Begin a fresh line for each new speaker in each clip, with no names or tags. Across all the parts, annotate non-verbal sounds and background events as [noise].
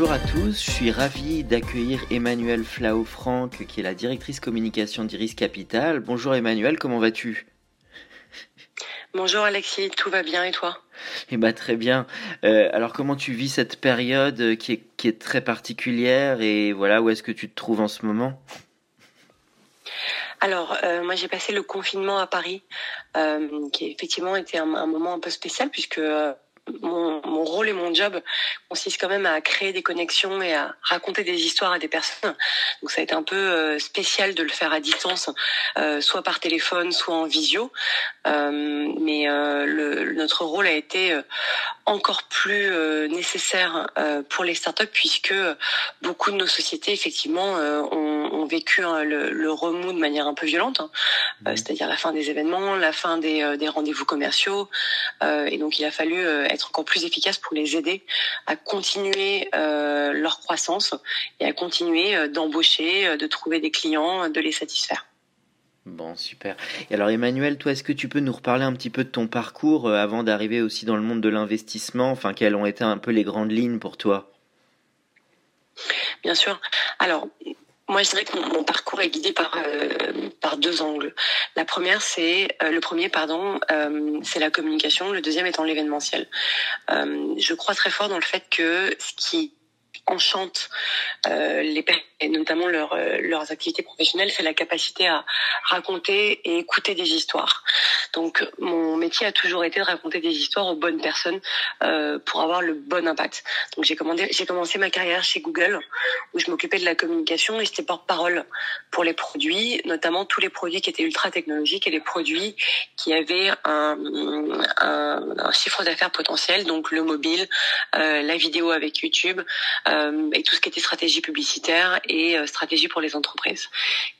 Bonjour à tous, je suis ravi d'accueillir Emmanuel Flau-Franck qui est la directrice communication d'Iris Capital. Bonjour Emmanuel, comment vas-tu?
Bonjour Alexis, tout va bien et toi?
Eh ben très bien. Euh, alors comment tu vis cette période qui est, qui est très particulière et voilà où est-ce que tu te trouves en ce moment?
Alors, euh, moi j'ai passé le confinement à Paris, euh, qui effectivement était un, un, moment un peu spécial puisque euh, mon, mon, rôle et mon job consiste quand même à créer des connexions et à raconter des histoires à des personnes. Donc ça a été un peu euh, spécial de le faire à distance, euh, soit par téléphone, soit en visio. Euh, mais euh, le, notre rôle a été encore plus nécessaire pour les startups puisque beaucoup de nos sociétés effectivement ont, ont, vécu hein, le, le, remous de manière un peu violente, hein. Mmh. c'est-à-dire la fin des événements, la fin des, des rendez-vous commerciaux. et donc il a fallu être encore plus efficace pour les aider à continuer euh, leur croissance et à continuer d'embaucher, de trouver des clients, de les satisfaire.
Bon, super. Et alors Emmanuel, toi, est-ce que tu peux nous reparler un petit peu de ton parcours euh, avant d'arriver aussi dans le monde de l'investissement? Enfin, quelles ont été un peu les grandes lignes pour toi?
Bien sûr. Alors, moi, je dirais que mon, parcours est guidé par euh, par deux angles. La première, c'est euh, le premier, pardon, euh, c'est la communication. Le deuxième étant l'événementiel. Euh, je crois très fort dans le fait que ce qui enchante euh, les et notamment leur, euh, leurs activités professionnelles, c'est la capacité à raconter et écouter des histoires. Donc mon métier a toujours été de raconter des histoires aux bonnes personnes euh, pour avoir le bon impact. Donc j'ai j'ai commencé ma carrière chez Google où je m'occupais de la communication et j'étais porte-parole pour les produits, notamment tous les produits qui étaient ultra technologiques et les produits qui avaient un, un, un chiffre d'affaires potentiel, donc le mobile, euh, la vidéo avec YouTube et tout ce qui était stratégie publicitaire et euh, stratégie pour les entreprises.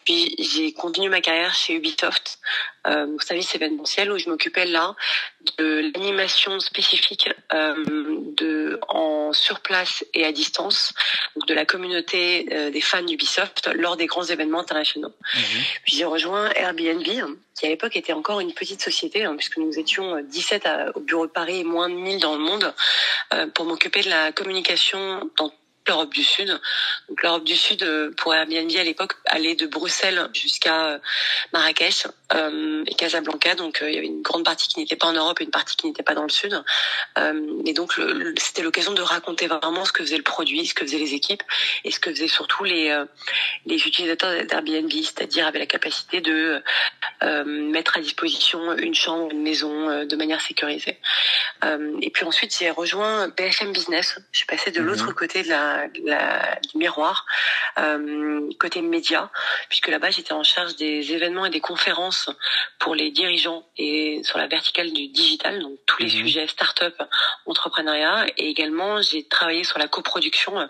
Puis j'ai continué ma carrière chez Ubisoft euh, au service événementiel où je m'occupais là de l'animation spécifique euh, de en sur place et à distance donc de la communauté euh, des fans d'Ubisoft lors des grands événements internationaux. Mmh. Puis j'ai rejoint Airbnb qui à l'époque était encore une petite société hein, puisque nous étions 17 à, au bureau de Paris et moins de 1000 dans le monde euh, pour m'occuper de la communication dans l'Europe du Sud. Donc l'Europe du Sud euh, pour Airbnb à l'époque allait de Bruxelles jusqu'à euh, Marrakech euh, et Casablanca. Donc il y avait une grande partie qui n'était pas en Europe et une partie qui n'était pas dans le Sud. et donc c'était l'occasion de raconter vraiment ce que faisait le produit, ce que faisaient les équipes et ce que faisaient surtout les les utilisateurs d'Airbnb, c'est-à-dire avec la capacité de mettre à disposition une chambre, une maison de manière sécurisée. et puis ensuite j'ai rejoint BFM Business. Je suis passée de mmh. l'autre côté de la la, du miroir euh, côté média, puisque là-bas j'étais en charge des événements et des conférences pour les dirigeants et sur la verticale du digital, donc tous les mmh. sujets start-up, entrepreneuriat, et également j'ai travaillé sur la coproduction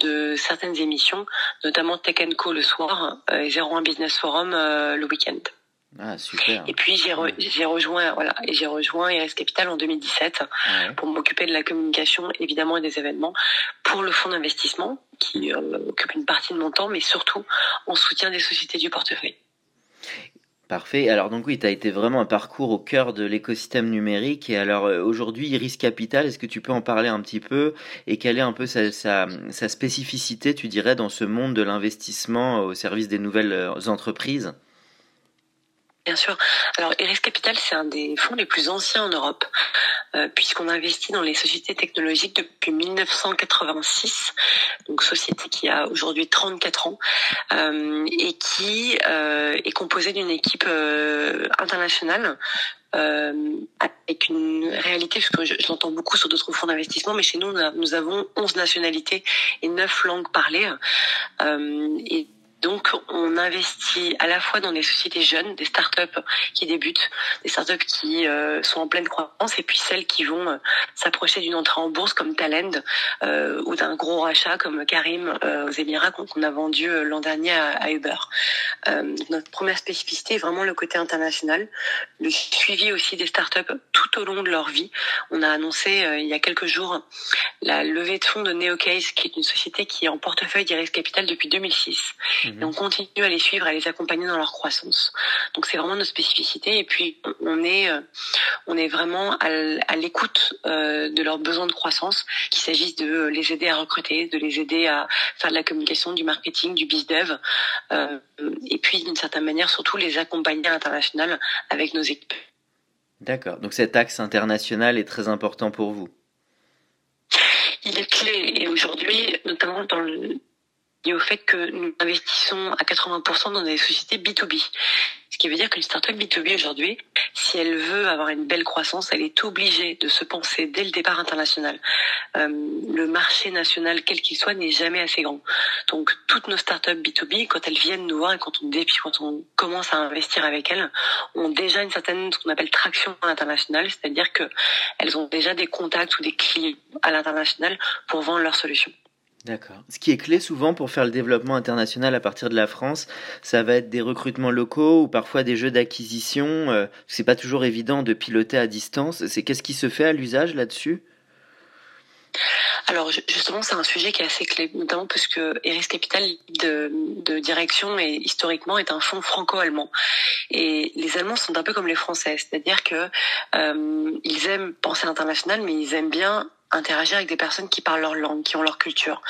de certaines émissions, notamment Tech Co le soir euh, et 01 Business Forum euh, le week-end.
Ah, super.
Et puis j'ai re, j'ai rejoint voilà j'ai rejoint Iris Capital en 2017 ouais. pour m'occuper de la communication évidemment et des événements pour le fonds d'investissement qui euh, occupe une partie de mon temps mais surtout en soutien des sociétés du portefeuille.
Parfait. Alors donc oui, tu as été vraiment un parcours au cœur de l'écosystème numérique. Et alors euh, aujourd'hui, Iris Capital, est-ce que tu peux en parler un petit peu? Et quelle est un peu sa, sa, sa spécificité, tu dirais, dans ce monde de l'investissement au service des nouvelles euh, entreprises?
Bien sûr. Alors, Eris Capital, c'est un des fonds les plus anciens en Europe, euh, puisqu'on investit dans les sociétés technologiques depuis 1986, donc société qui a aujourd'hui 34 ans, euh, et qui euh, est composée d'une équipe internationale avec une réalité, parce que je, l'entends beaucoup sur d'autres fonds d'investissement, mais chez nous, nous avons 11 nationalités et 9 langues parlées. et donc, on investit à la fois dans des sociétés jeunes, des startups qui débutent, des startups qui euh, sont en pleine croissance, et puis celles qui vont euh, s'approcher d'une entrée en bourse comme Talend euh, ou d'un gros rachat comme Karim aux Émirats qu'on a vendu l'an dernier à, Uber. notre première spécificité est vraiment le côté international, le suivi aussi des startups tout au long de leur vie. On a annoncé il y a quelques jours la levée de fonds de Neocase, qui est une société qui est en portefeuille d'Iris Capital depuis 2006 et on continue à les suivre, à les accompagner dans leur croissance. Donc c'est vraiment notre spécificité. Et puis on est, euh, on est vraiment à l'écoute euh, de leurs besoins de croissance, qu'il s'agisse de les aider à recruter, de les aider à faire de la communication, du marketing, du biz dev, euh, et puis d'une certaine manière surtout les accompagner à l'international avec nos équipes.
D'accord. Donc cet axe international est très important pour vous.
Il est clé et aujourd'hui, notamment dans le, et au fait que nous investissons à 80% dans des sociétés B2B. Ce qui veut dire qu'une startup B2B aujourd'hui, si elle veut avoir une belle croissance, elle est obligée de se penser dès le départ international. Euh, le marché national, quel qu'il soit, n'est jamais assez grand. Donc toutes nos startups B2B, quand elles viennent nous voir et quand on quand on commence à investir avec elles, ont déjà une certaine ce qu'on appelle traction internationale, c'est-à-dire que elles ont déjà des contacts ou des clients à l'international pour vendre leurs solutions.
D'accord. Ce qui est clé souvent pour faire le développement international à partir de la France, ça va être des recrutements locaux ou parfois des jeux d'acquisition. Euh, c'est pas toujours évident de piloter à distance. C'est qu'est-ce qui se fait à l'usage là-dessus?
Alors justement, c'est un sujet qui est assez clé, notamment parce que Eris Capital de, de direction et historiquement est un fonds franco-allemand. Et les Allemands sont un peu comme les Français, c'est-à-dire que euh, ils aiment penser international, mais ils aiment bien interagir avec des personnes qui parlent leur langue, qui ont leur culture.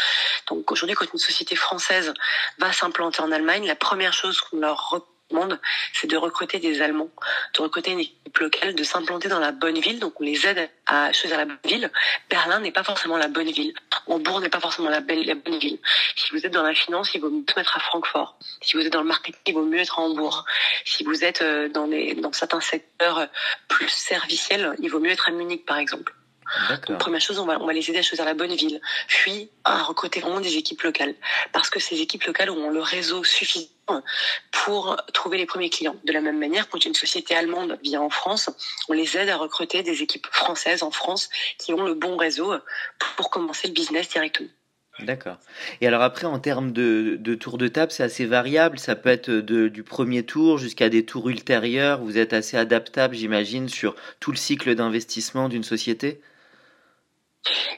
Donc aujourd'hui, quand une société française va s'implanter en Allemagne, la première chose qu'on leur recommande, c'est de recruter des Allemands, de recruter une équipe locale, de s'implanter dans la bonne ville. Donc on les aide à choisir la bonne ville. Berlin n'est pas forcément la bonne ville. Hambourg n'est pas forcément la, belle, la bonne ville. Si vous êtes dans la finance, il vaut mieux mettre à Francfort. Si vous êtes dans le marketing, il vaut mieux être à Hambourg. Si vous êtes euh, dans, les, dans certains secteurs plus serviciels, il vaut mieux être à Munich, par exemple. Donc, première chose, on va, on va les aider à choisir la bonne ville, puis à recruter vraiment des équipes locales, parce que ces équipes locales ont le réseau suffisant pour trouver les premiers clients. De la même manière, quand une société allemande vient en France, on les aide à recruter des équipes françaises en France qui ont le bon réseau pour commencer le business directement.
D'accord. Et alors après, en termes de, de tours de table, c'est assez variable. Ça peut être de, du premier tour jusqu'à des tours ultérieurs. Vous êtes assez adaptable, j'imagine, sur tout le cycle d'investissement d'une société?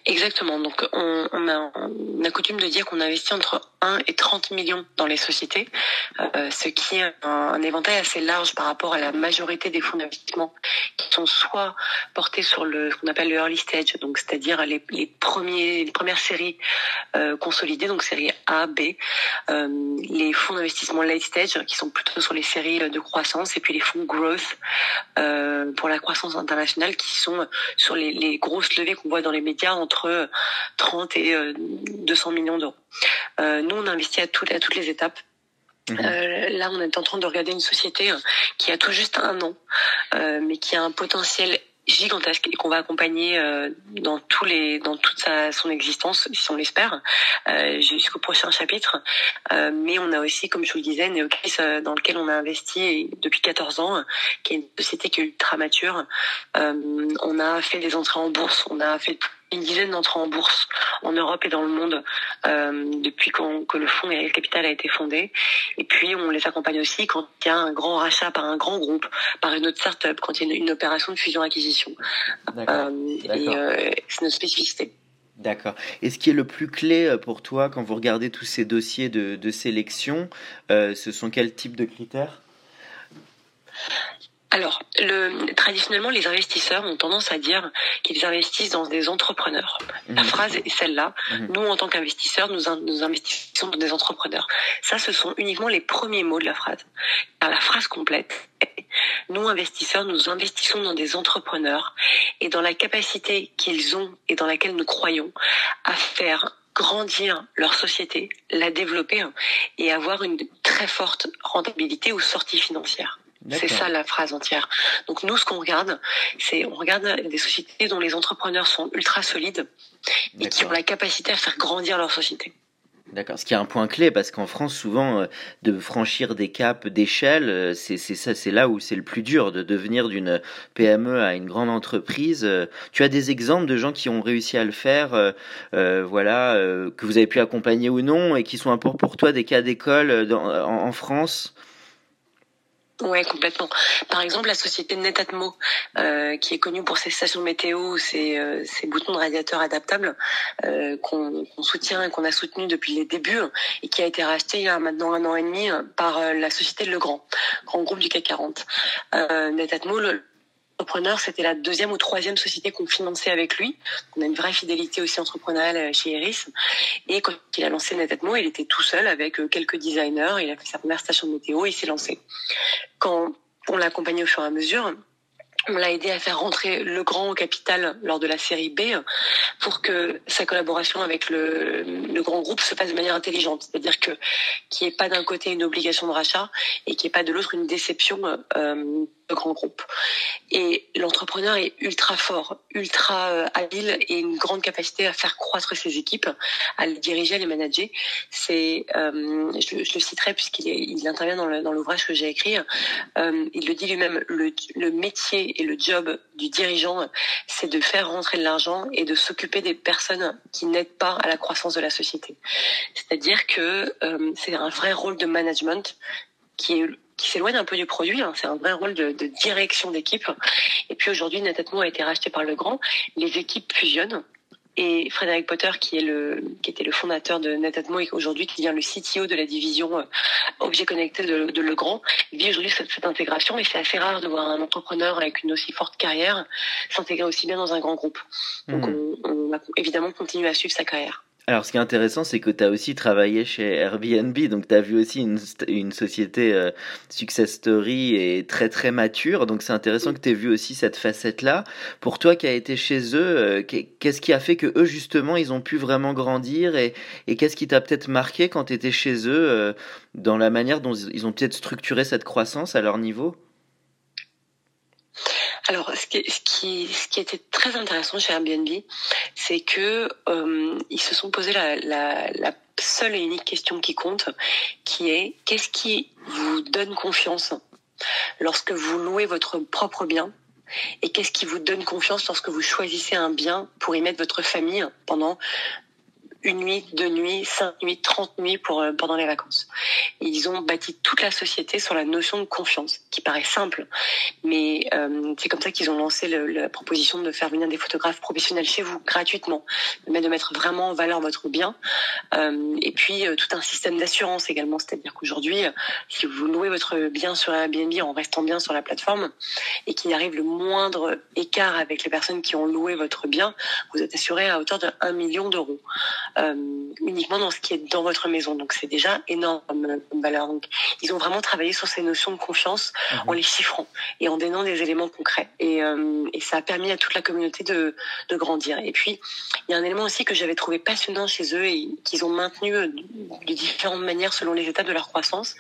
Exactement. Donc, on, a, coutume de dire qu'on investit entre 1 et 30 millions dans les sociétés, euh, ce qui est un, éventail assez large par rapport à la majorité des fonds d'investissement qui sont soit portés sur le ce qu'on appelle le early stage, donc c'est-à-dire les, premières séries euh, consolidées, donc séries A, B, euh, les fonds d'investissement late stage qui sont plutôt sur les séries de croissance, et puis les fonds growth pour la croissance internationale qui sont sur les, les grosses levées qu'on voit dans les médias entre 30 et 200 millions d'euros. Euh, nous, on investit à, toutes, à toutes les étapes. Euh, là, on est en train de regarder une société hein, qui a tout juste un an, euh, mais qui a un potentiel gigantesque et qu'on va accompagner euh, dans tous les dans toute sa, son existence si on l'espère euh, jusqu'au prochain chapitre euh, mais on a aussi comme je vous le disais Neocris euh, dans lequel on a investi depuis 14 ans qui est une société qui est ultra mature on a fait des entrées en bourse on a fait une dizaine d'entrées en bourse en Europe et dans le monde euh, depuis que le fonds Eric Capital a été fondé. Et puis on les accompagne aussi quand il y a un grand rachat par un grand groupe, par une autre start-up, quand il y a une, opération de fusion-acquisition. Euh, et euh, c'est notre spécificité.
D'accord. Et ce qui est le plus clé pour toi quand vous regardez tous ces dossiers de, de sélection, ce sont quels types de critères?
Alors, le, traditionnellement, les investisseurs ont tendance à dire qu'ils investissent dans des entrepreneurs. La mhm. phrase est celle-là. Mhm. Nous, en tant qu'investisseurs, nous, nous investissons dans des entrepreneurs. Ça, ce sont uniquement les premiers mots de la phrase. Car la phrase complète, nous, investisseurs, nous investissons dans des entrepreneurs et dans la capacité qu'ils ont et dans laquelle nous croyons à faire grandir leur société, la développer et avoir une très forte rentabilité ou sortie financière. C'est ça la phrase entière. Donc nous, ce qu'on regarde, c'est on regarde des sociétés dont les entrepreneurs sont ultra solides et qui ont la capacité à faire grandir leur société.
D'accord. Ce qui est un point clé parce qu'en France, souvent, euh, de franchir des caps d'échelle, euh, c'est ça, c'est là où c'est le plus dur de devenir d'une PME à une grande entreprise. Euh, tu as des exemples de gens qui ont réussi à le faire, voilà, que vous avez pu accompagner ou non, et qui sont un peu pour toi des cas d'école en, en France?
Ouais, complètement. Par exemple, la société Netatmo, euh, qui est connue pour ses stations météo, ses, euh, ses boutons de radiateur adaptables, euh, qu'on soutient et qu'on a soutenu depuis les débuts, et qui a été racheté il y a maintenant un an et demi par euh, la société Legrand, grand groupe du CAC 40. Euh, Netatmo, le, entrepreneur, c'était la deuxième ou troisième société qu'on finançait avec lui. On a une vraie fidélité aussi entrepreneuriale euh, chez Iris. Et quand il a lancé Netatmo, il était tout seul avec euh, quelques designers. Il a fait sa première station de météo et il s'est lancé. Quand on l'a accompagné au fur et à mesure, on l'a aidé à faire rentrer le grand au capital lors de la série B pour que sa collaboration avec le, grand groupe se fasse de manière intelligente. C'est-à-dire que qu'il n'y ait pas d'un côté une obligation de rachat et qu'il n'y ait pas de l'autre une déception euh, grand groupe. Et l'entrepreneur est ultra fort, ultra euh, habile et une grande capacité à faire croître ses équipes, à les diriger, à les manager. C'est, euh, je, le citerai puisqu'il il intervient dans l'ouvrage que j'ai écrit. Euh, il le dit lui-même, le, métier et le job du dirigeant, c'est de faire rentrer de l'argent et de s'occuper des personnes qui n'aident pas à la croissance de la société. C'est-à-dire que c'est un vrai rôle de management qui est qui s'éloigne un peu du produit. Hein. C'est un vrai rôle de, de direction d'équipe. Et puis aujourd'hui, Netatmo a été racheté par le grand. Les équipes fusionnent. Et Frédéric Potter, qui est le, qui était le fondateur de Netatmo et aujourd'hui qui devient le CTO de la division euh, objet connecté de, de Legrand, vit aujourd'hui cette, cette, intégration et c'est assez rare de voir un entrepreneur avec une aussi forte carrière s'intégrer aussi bien dans un grand groupe. Donc mmh. on, on va évidemment continuer à suivre sa carrière.
Alors, ce qui est intéressant, c'est que tu as aussi travaillé chez Airbnb, donc tu as vu aussi une, une société euh, success story et très très mature, donc c'est intéressant que tu aies vu aussi cette facette-là. Pour toi qui as été chez eux, euh, qu'est-ce qui a fait que eux justement, ils ont pu vraiment grandir et, et qu'est-ce qui t'a peut-être marqué quand tu étais chez eux euh, dans la manière dont ils ont peut-être structuré cette croissance à leur niveau?
Alors, ce qui, était très intéressant chez Airbnb, c'est que euh, ils se sont posé la seule et unique question qui compte, qui est qu'est-ce qui vous donne confiance lorsque vous louez votre propre bien et qu'est-ce qui vous donne confiance lorsque vous choisissez un bien pour y mettre votre famille pendant une nuit, deux nuits, cinq nuits, trente nuits pour, euh, pendant les vacances. Ils ont bâti toute la société sur la notion de confiance, qui paraît simple, mais euh, c'est comme ça qu'ils ont lancé le, la proposition de faire venir des photographes professionnels chez vous gratuitement, mais de mettre vraiment en valeur votre bien. Euh, et puis euh, tout un système d'assurance également, c'est-à-dire qu'aujourd'hui, si vous louez votre bien sur Airbnb en restant bien sur la plateforme et qu'il arrive le moindre écart avec les personnes qui ont loué votre bien, vous êtes assuré à hauteur de 1 million d'euros euh, uniquement dans ce qui est dans votre maison. Donc c'est déjà énorme comme valeur. Donc ils ont vraiment travaillé sur ces notions de confiance mmh. en les chiffrant et en donnant des éléments concrets. Et, euh, et ça a permis à toute la communauté de, de grandir. Et puis il y a un élément aussi que j'avais trouvé passionnant chez eux et qu'ils ont maintenu euh, de différentes manières selon les étapes de leur croissance,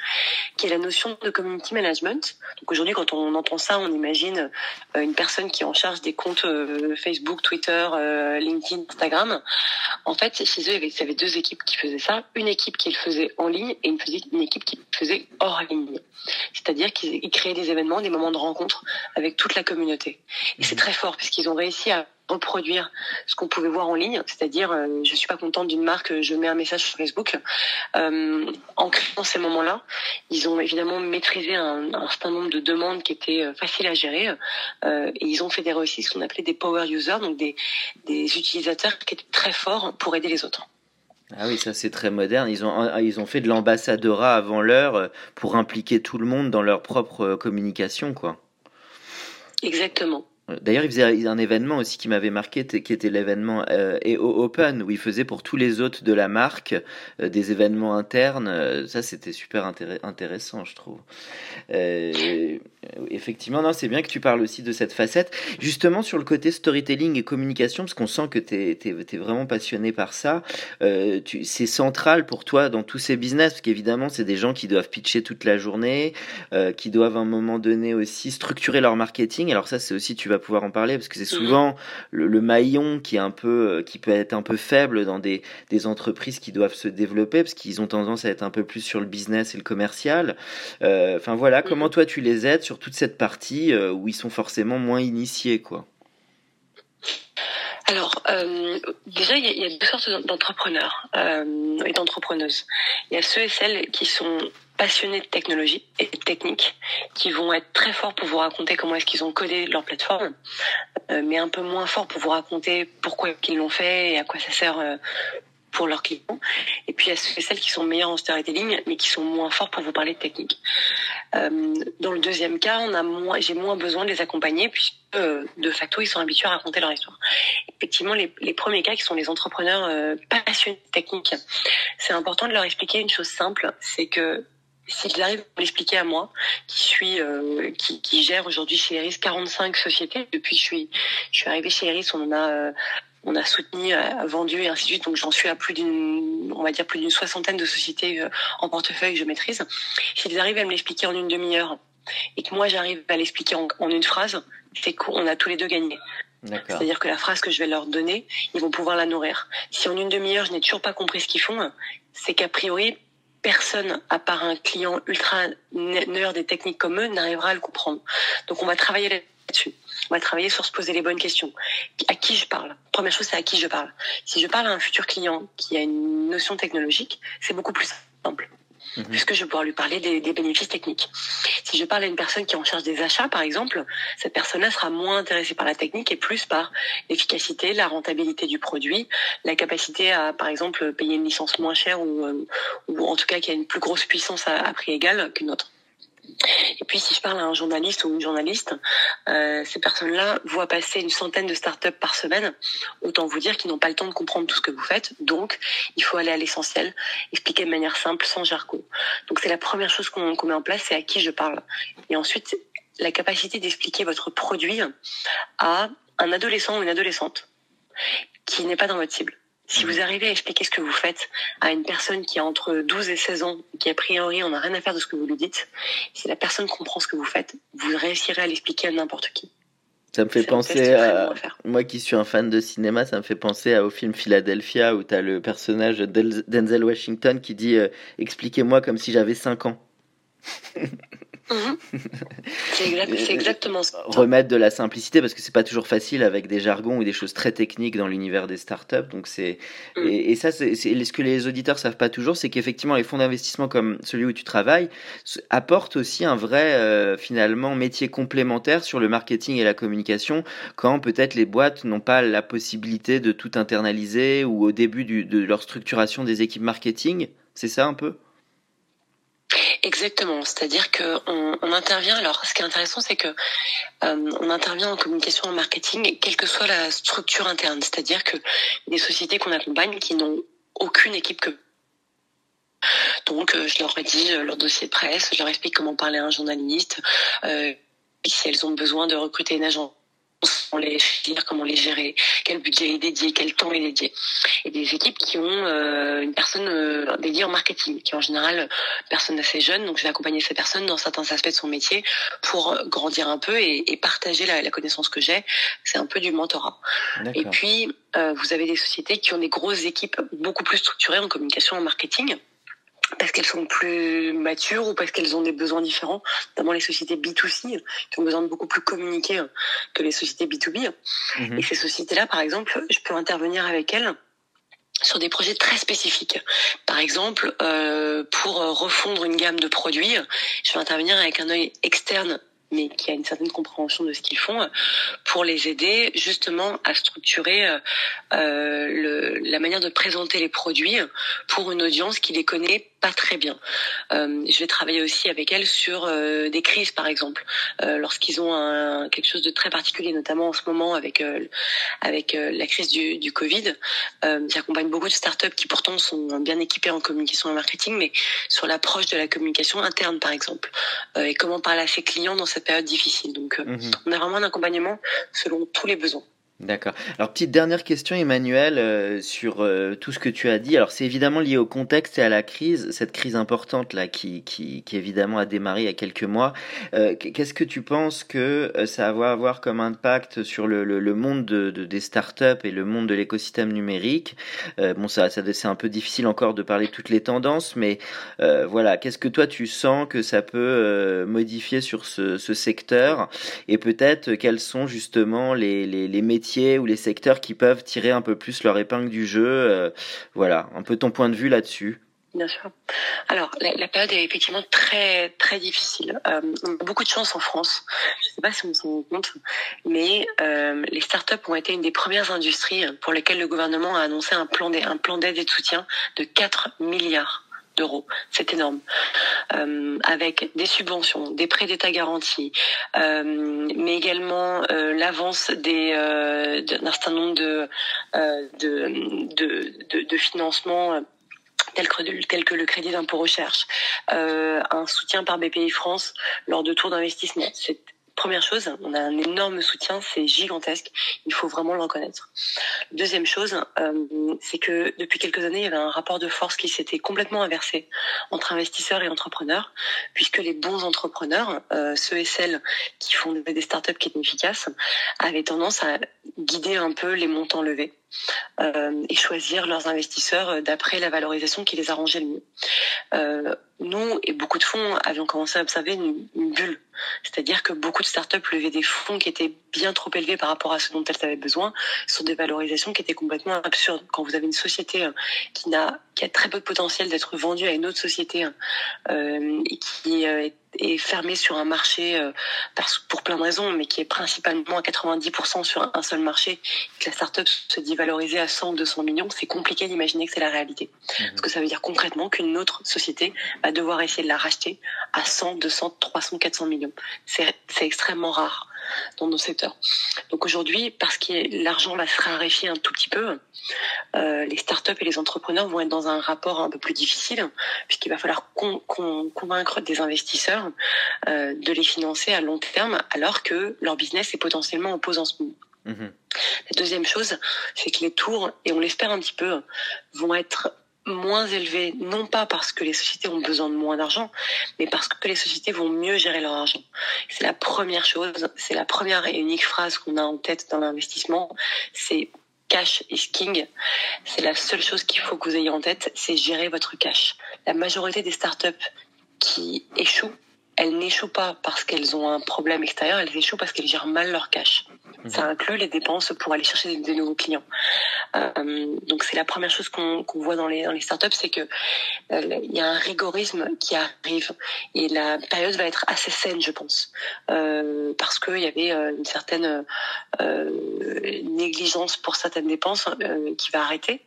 qui est la notion de community management. Donc aujourd'hui, quand on entend ça, on imagine euh, une personne qui est en charge des comptes euh, Facebook, Twitter, LinkedIn, Instagram. En fait, chez il y avait deux équipes qui faisaient ça. Une équipe qui le faisait en ligne et une, une équipe qui le faisait hors ligne. C'est-à-dire qu'ils créaient des événements, des moments de rencontre avec toute la communauté. Et c'est très fort parce qu'ils ont réussi à reproduire ce qu'on pouvait voir en ligne, c'est-à-dire euh, je suis pas contente d'une marque, je mets un message sur Facebook. Euh, en créant ces moments-là, ils ont évidemment maîtrisé un, un, certain nombre de demandes qui étaient euh, faciles à gérer euh, et ils ont fait des réussites, ce qu'on appelait des power users, donc des, des utilisateurs qui étaient très forts pour aider les autres.
Ah oui, ça c'est très moderne. Ils ont, ils ont fait de l'ambassadeurat avant l'heure pour impliquer tout le monde dans leur propre communication, quoi.
Exactement.
D'ailleurs, il faisait un événement aussi qui m'avait marqué, qui était l'événement euh, EO Open, où il faisait pour tous les hôtes de la marque euh, des événements internes. Euh, ça, c'était super intéressant, je trouve. Effectivement, non, c'est bien que tu parles aussi de cette facette. Justement, sur le côté storytelling et communication, parce qu'on sent que tu es, es, vraiment passionné par ça, c'est central pour toi dans tous ces business, parce qu'évidemment, c'est des gens qui doivent pitcher toute la journée, qui doivent à un moment donné aussi structurer leur marketing. Alors ça, c'est aussi, tu vas pouvoir en parler parce que c'est mhm. souvent le, maillon qui est un peu, euh, qui peut être un peu faible dans des, des entreprises qui doivent se développer parce qu'ils ont tendance à être un peu plus sur le business et le commercial. Euh, enfin voilà, mhm. comment toi tu les aides sur toute cette partie euh, où ils sont forcément moins initiés, quoi?
Alors, déjà, il y, a deux sortes d'entrepreneurs et d'entrepreneuses. Il y a ceux et celles qui sont passionnés de technologie et de technique qui vont être très forts pour vous raconter comment est-ce qu'ils ont codé leur plateforme, euh, mais un peu moins forts pour vous raconter pourquoi ils l'ont fait et à quoi ça sert euh, pour leurs clients. Et puis il y a celles qui sont meilleures en storytelling, mais qui sont moins forts pour vous parler de technique. Euh, dans le deuxième cas, on a moins, j'ai moins besoin de les accompagner puisque de facto ils sont habitués à raconter leur histoire. Effectivement, les, les premiers cas qui sont les entrepreneurs passionnés de technique, c'est important de leur expliquer une chose simple, c'est que si j'arrive à l'expliquer à moi, qui suis, euh, qui, qui, gère aujourd'hui chez Eris 45 sociétés, depuis que je suis, je suis arrivée chez Eris, on en a, euh, on a soutenu, euh, vendu et ainsi de suite. Donc j'en suis à plus d'une, on va dire plus d'une soixantaine de sociétés en portefeuille que je maîtrise. Si j'arrive à me l'expliquer en une demi-heure et que moi j'arrive à l'expliquer en, en, une phrase, c'est qu'on a tous les deux gagné. C'est-à-dire que la phrase que je vais leur donner, ils vont pouvoir la nourrir. Si en une demi-heure je n'ai toujours pas compris ce qu'ils font, c'est qu'a priori personne, à part un client ultra nerd des techniques comme eux, n'arrivera à le comprendre. Donc on va travailler là-dessus. On va travailler sur se poser les bonnes questions. À qui je parle? Première chose, c'est à qui je parle. Si je parle à un futur client qui a une notion technologique, c'est beaucoup plus simple. Mhm. puisque je vais pouvoir lui parler des, des, bénéfices techniques? Si je parle à une personne qui est en charge des achats, par exemple, cette personne-là sera moins intéressée par la technique et plus par l'efficacité, la rentabilité du produit, la capacité à, par exemple, payer une licence moins chère ou, euh, ou en tout cas qui a une plus grosse puissance à, à prix égal qu'une autre. Et puis, si je parle à un journaliste ou une journaliste, euh, ces personnes-là voient passer une centaine de startups par semaine. Autant vous dire qu'ils n'ont pas le temps de comprendre tout ce que vous faites. Donc, il faut aller à l'essentiel, expliquer de manière simple, sans jargon. Donc, c'est la première chose qu'on met en place, c'est à qui je parle. Et ensuite, la capacité d'expliquer votre produit à un adolescent ou une adolescente qui n'est pas dans votre cible. Si vous arrivez à expliquer ce que vous faites à une personne qui a entre 12 et 16 ans, qui a priori on n'a rien à faire de ce que vous lui dites, si la personne comprend ce que vous faites, vous réussirez à l'expliquer à n'importe qui.
Ça me fait penser à moi qui suis un fan de cinéma, ça me fait penser au film Philadelphia où tu as le personnage Denzel Washington qui dit euh, expliquez-moi comme si j'avais 5 ans. [laughs]
Mhm. [laughs] C'est exactement ça.
Remettre de la simplicité parce que c'est pas toujours facile avec des jargons ou des choses très techniques dans l'univers des startups. Donc c'est mm. et, ça, c'est ce que les auditeurs savent pas toujours, c'est qu'effectivement les fonds d'investissement comme celui où tu travailles apportent aussi un vrai euh, finalement métier complémentaire sur le marketing et la communication quand peut-être les boîtes n'ont pas la possibilité de tout internaliser ou au début du, de leur structuration des équipes marketing. C'est ça un peu?
Exactement, c'est-à-dire que on, intervient. Alors, ce qui est intéressant, c'est que euh, on intervient en communication, en marketing, quelle que soit la structure interne. C'est-à-dire que des sociétés qu'on accompagne qui n'ont aucune équipe que donc, euh, je leur rédige leur dossier de presse, je leur explique comment parler à un journaliste, euh, si elles ont besoin de recruter une agent comment les dire, comment les gérer, quel budget est dédié, quel temps est dédié. Et des équipes qui ont euh, une personne euh, dédiée en marketing, qui est en général personne assez jeune. Donc je vais accompagner ces personnes dans certains aspects de son métier pour grandir un peu et, et partager la, la, connaissance que j'ai. C'est un peu du mentorat. Et puis euh, vous avez des sociétés qui ont des grosses équipes beaucoup plus structurées en communication, en marketing parce qu'elles sont plus matures ou parce qu'elles ont des besoins différents, notamment les sociétés B2C qui ont besoin de beaucoup plus communiquer que les sociétés B2B. Mhm. Et ces sociétés-là, par exemple, je peux intervenir avec elles sur des projets très spécifiques. Par exemple, euh, pour refondre une gamme de produits, je vais intervenir avec un œil externe mais qui a une certaine compréhension de ce qu'ils font, pour les aider justement à structurer euh, le, la manière de présenter les produits pour une audience qui les connaît pas très bien. Euh, je vais travailler aussi avec elles sur euh, des crises, par exemple, euh, lorsqu'ils ont un, quelque chose de très particulier, notamment en ce moment avec avec la crise du, du Covid. J'accompagne beaucoup de startups qui pourtant sont bien équipées en communication et marketing, mais sur l'approche de la communication interne, par exemple, et comment parler à ses clients dans cette période difficile. Donc, mhm. on a vraiment un accompagnement selon tous les besoins.
D'accord. Alors petite dernière question Emmanuel euh, sur euh, tout ce que tu as dit. Alors c'est évidemment lié au contexte et à la crise, cette crise importante là qui, qui, qui évidemment a démarré il y a quelques mois. Euh, Qu'est-ce que tu penses que euh, ça va avoir comme impact sur le, le, le monde de, de, des startups et le monde de l'écosystème numérique? Bon ça, ça c'est un peu difficile encore de parler de toutes les tendances, mais voilà, qu'est-ce que toi tu sens que ça peut modifier sur ce, ce secteur? Et peut-être quels sont justement les, les, les métiers ou les secteurs qui peuvent tirer un peu plus leur épingle du jeu. Euh, voilà, un peu ton point de vue là-dessus.
Bien sûr. Alors, la, période est effectivement très très difficile. Euh, beaucoup de chance en France. Je ne sais pas si on s'en rend compte, mais euh, les startups ont été une des premières industries pour lesquelles le gouvernement a annoncé un plan d'aide et de soutien de 4 milliards C'est énorme. Euh, avec des subventions, des prêts d'État garantis, euh, mais également euh, l'avance d'un certain nombre de, financements tel que, le crédit d'impôt recherche, un soutien par BPI France lors de tours d'investissement. Première chose, on a un énorme soutien, c'est gigantesque. Il faut vraiment le reconnaître. Deuxième chose, euh, c'est que depuis quelques années, il y avait un rapport de force qui s'était complètement inversé entre investisseurs et entrepreneurs, puisque les bons entrepreneurs, euh, ceux et celles qui font des startups qui étaient efficaces, avaient tendance à guider un peu les montants levés. Euh, et choisir leurs investisseurs d'après la valorisation qui les arrangeait le mieux. Euh, nous et beaucoup de fonds avions commencé à observer une, bulle, c'est-à-dire que beaucoup de startups levaient des fonds qui étaient bien trop élevés par rapport à ce dont elles avaient besoin, sur des valorisations qui étaient complètement absurdes. Quand vous avez une société euh, qui n'a qui a très peu de potentiel d'être vendue à une autre société euh, et qui est est fermé sur un marché euh, pour plein de raisons, mais qui est principalement à 90% sur un seul marché, que la startup se dit valorisée à 100 ou 200 millions, c'est compliqué d'imaginer que c'est la réalité. Mhm. Parce que ça veut dire concrètement qu'une autre société va devoir essayer de la racheter à 100, 200, 300, 400 millions. C'est extrêmement rare dans nos secteurs. Donc aujourd'hui, parce que l'argent va se raréfier un tout petit peu, euh, les startups et les entrepreneurs vont être dans un rapport un peu plus difficile, puisqu'il va falloir convaincre des investisseurs euh, de les financer à long terme, alors que leur business est potentiellement en pause en ce moment. Mhm. La deuxième chose, c'est que les tours, et on l'espère un petit peu, vont être moins élevés, non pas parce que les sociétés ont besoin de moins d'argent, mais parce que les sociétés vont mieux gérer leur argent. C'est la première chose, c'est la première et unique phrase qu'on a en tête dans l'investissement, c'est cash is king. C'est la seule chose qu'il faut que vous ayez en tête, c'est gérer votre cash. La majorité des startups qui échouent elles n'échouent pas parce qu'elles ont un problème extérieur, elles échouent parce qu'elles gèrent mal leur cash. Ça inclut les dépenses pour aller chercher des, nouveaux clients. Euh, donc c'est la première chose qu'on voit dans les, dans les startups, c'est que euh, il y a un rigorisme qui arrive et la période va être assez saine, je pense, euh, parce qu'il y avait euh, une certaine euh, négligence pour certaines dépenses euh, qui va arrêter.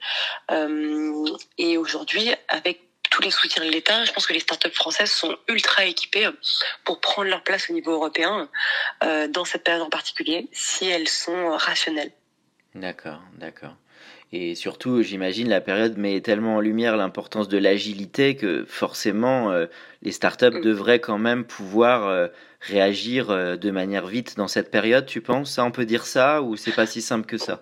et aujourd'hui, avec tous les soutiens de l'État. Je pense que les startups françaises sont ultra équipées pour prendre leur place au niveau européen euh, dans cette période en particulier, si elles sont rationnelles.
D'accord, d'accord. Et surtout, j'imagine, la période met tellement en lumière l'importance de l'agilité que forcément, euh, les startups mm. devraient quand même pouvoir euh, réagir de manière vite dans cette période, tu penses? Ça, on peut dire ça ou c'est pas si simple que ça?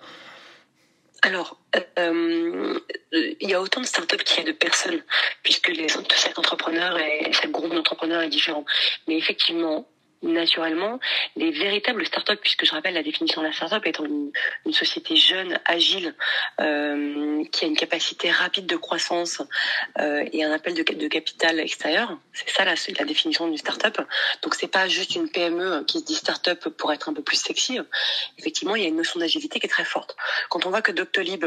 Alors, euh, il y a autant de startups qu'il y a de personnes, puisque les, chaque entrepreneur et chaque groupe d'entrepreneurs est différent. Mais effectivement, naturellement, les véritables startups, puisque je rappelle la définition de la startup étant une, société jeune, agile, euh, qui a une capacité rapide de croissance euh, et un appel de, de capital extérieur. C'est ça la, la définition d'une startup. Donc c'est pas juste une PME qui se dit startup pour être un peu plus sexy. Effectivement, il y a une notion d'agilité qui est très forte. Quand on voit que Doctolib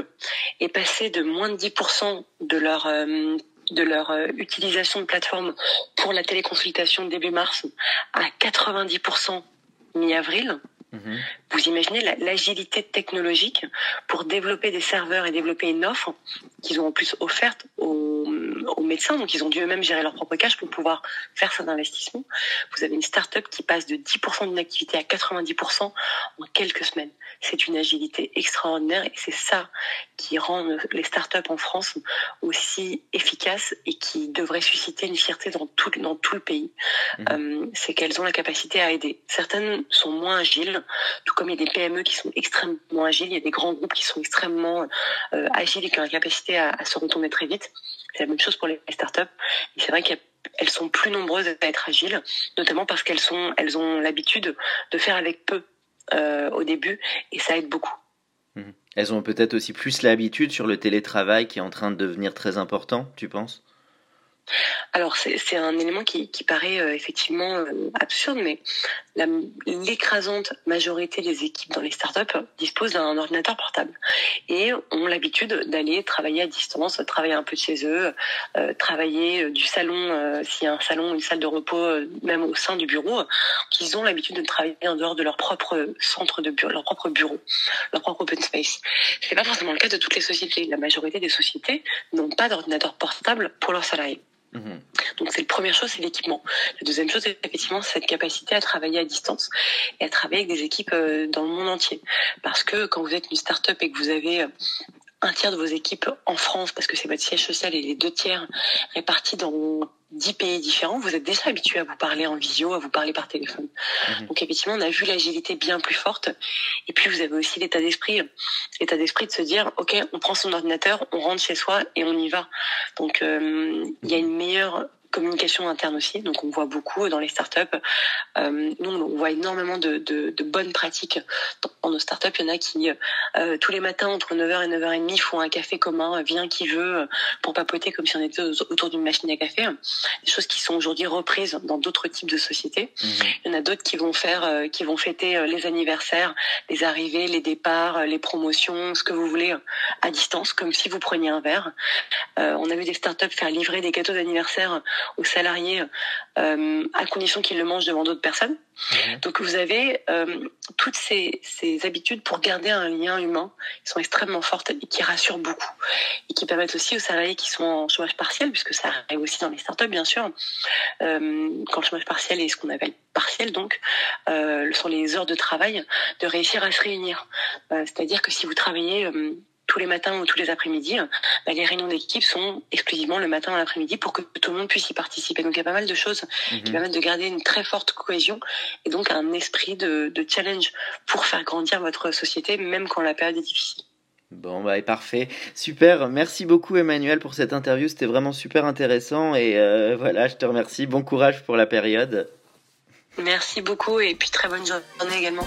est passé de moins de 10% de leur euh, de leur euh, utilisation de plateforme pour la téléconsultation début mars à 90% mi-avril. Mhm. Vous imaginez l'agilité technologique pour développer des serveurs et développer une offre qu'ils ont en plus offerte aux, médecins. Donc, ils ont dû eux-mêmes gérer leur propre cash pour pouvoir faire cet investissement. Vous avez une start-up qui passe de 10% d'une activité à 90% en quelques semaines. C'est une agilité extraordinaire et c'est ça qui rend les start-up en France aussi efficaces et qui devrait susciter une fierté dans tout, dans tout le pays. Mhm. Euh, c'est qu'elles ont la capacité à aider. Certaines sont moins agiles, tout comme il y a des PME qui sont extrêmement agiles, il y a des grands groupes qui sont extrêmement euh, agiles et qui ont la capacité à, se retourner très vite. C'est la même chose pour les startups. Et c'est vrai qu'elles sont plus nombreuses à être agiles, notamment parce qu'elles sont, elles ont l'habitude de faire avec peu euh, au début, et ça aide beaucoup.
Mmh. Elles ont peut-être aussi plus l'habitude sur le télétravail qui est en train de devenir très important, tu penses?
Alors c'est un élément qui, paraît euh, effectivement euh, absurde, mais l'écrasante majorité des équipes dans les startups disposent d'un ordinateur portable et ont l'habitude d'aller travailler à distance, travailler un peu de chez eux, euh, travailler du salon, s'il y a un salon, une salle de repos, même au sein du bureau, qu'ils ont l'habitude de travailler en dehors de leur propre centre de bureau, leur propre bureau, leur propre open space. C'est pas forcément le cas de toutes les sociétés. La majorité des sociétés n'ont pas d'ordinateur portable pour leurs salariés. Mhm. Donc c'est la première chose, c'est l'équipement. La deuxième chose, c'est effectivement cette capacité à travailler à distance et à travailler avec des équipes euh, dans le monde entier. Parce que quand vous êtes une start-up et que vous avez euh, un tiers de vos équipes en France, parce que c'est votre siège social, et les deux tiers répartis dans dix pays différents, vous êtes déjà habitué à vous parler en visio, à vous parler par téléphone. Mhm. Donc effectivement, on a vu l'agilité bien plus forte. Et puis vous avez aussi l'état d'esprit, l'état d'esprit de se dire, ok, on prend son ordinateur, on rentre chez soi et on y va. Donc euh, il y a une meilleure communication interne aussi. Donc on voit beaucoup dans les startups. Euh, nous, on voit énormément de, de, de, bonnes pratiques dans nos startups. Il y en a qui euh, tous les matins entre 9h et 9h30 font un café commun, vient qui veut pour papoter comme si on était autour d'une machine à café. Des choses qui sont aujourd'hui reprises dans d'autres types de sociétés. Mhm. Il y en a d'autres qui vont faire, euh, qui vont fêter euh, les anniversaires, les arrivées, les départs, euh, les promotions, ce que vous voulez à distance, comme si vous preniez un verre. on a vu des startups faire livrer des gâteaux d'anniversaire aux salariés euh, à condition qu'ils le mangent devant d'autres personnes. Mhm. Donc vous avez euh, toutes ces, ces, habitudes pour garder un lien humain qui sont extrêmement fortes et qui rassurent beaucoup et qui permettent aussi aux salariés qui sont en chômage partiel, puisque ça arrive aussi dans les startups bien sûr, euh, quand le chômage partiel est ce qu'on appelle partiel donc, euh, sont les heures de travail, de réussir à se réunir. Euh, c'est-à-dire que si vous travaillez euh, tous les matins ou tous les après-midi, bah, les réunions d'équipe sont exclusivement le matin et l'après-midi pour que tout le monde puisse y participer. Donc il y a pas mal de choses qui mhm. permettent de garder une très forte cohésion et donc un esprit de, challenge pour faire grandir votre société, même quand la période est difficile.
Bon, bah, parfait. Super. Merci beaucoup, Emmanuel, pour cette interview. C'était vraiment super intéressant. Et euh, voilà, je te remercie. Bon courage pour la période.
Merci beaucoup et puis très bonne journée également.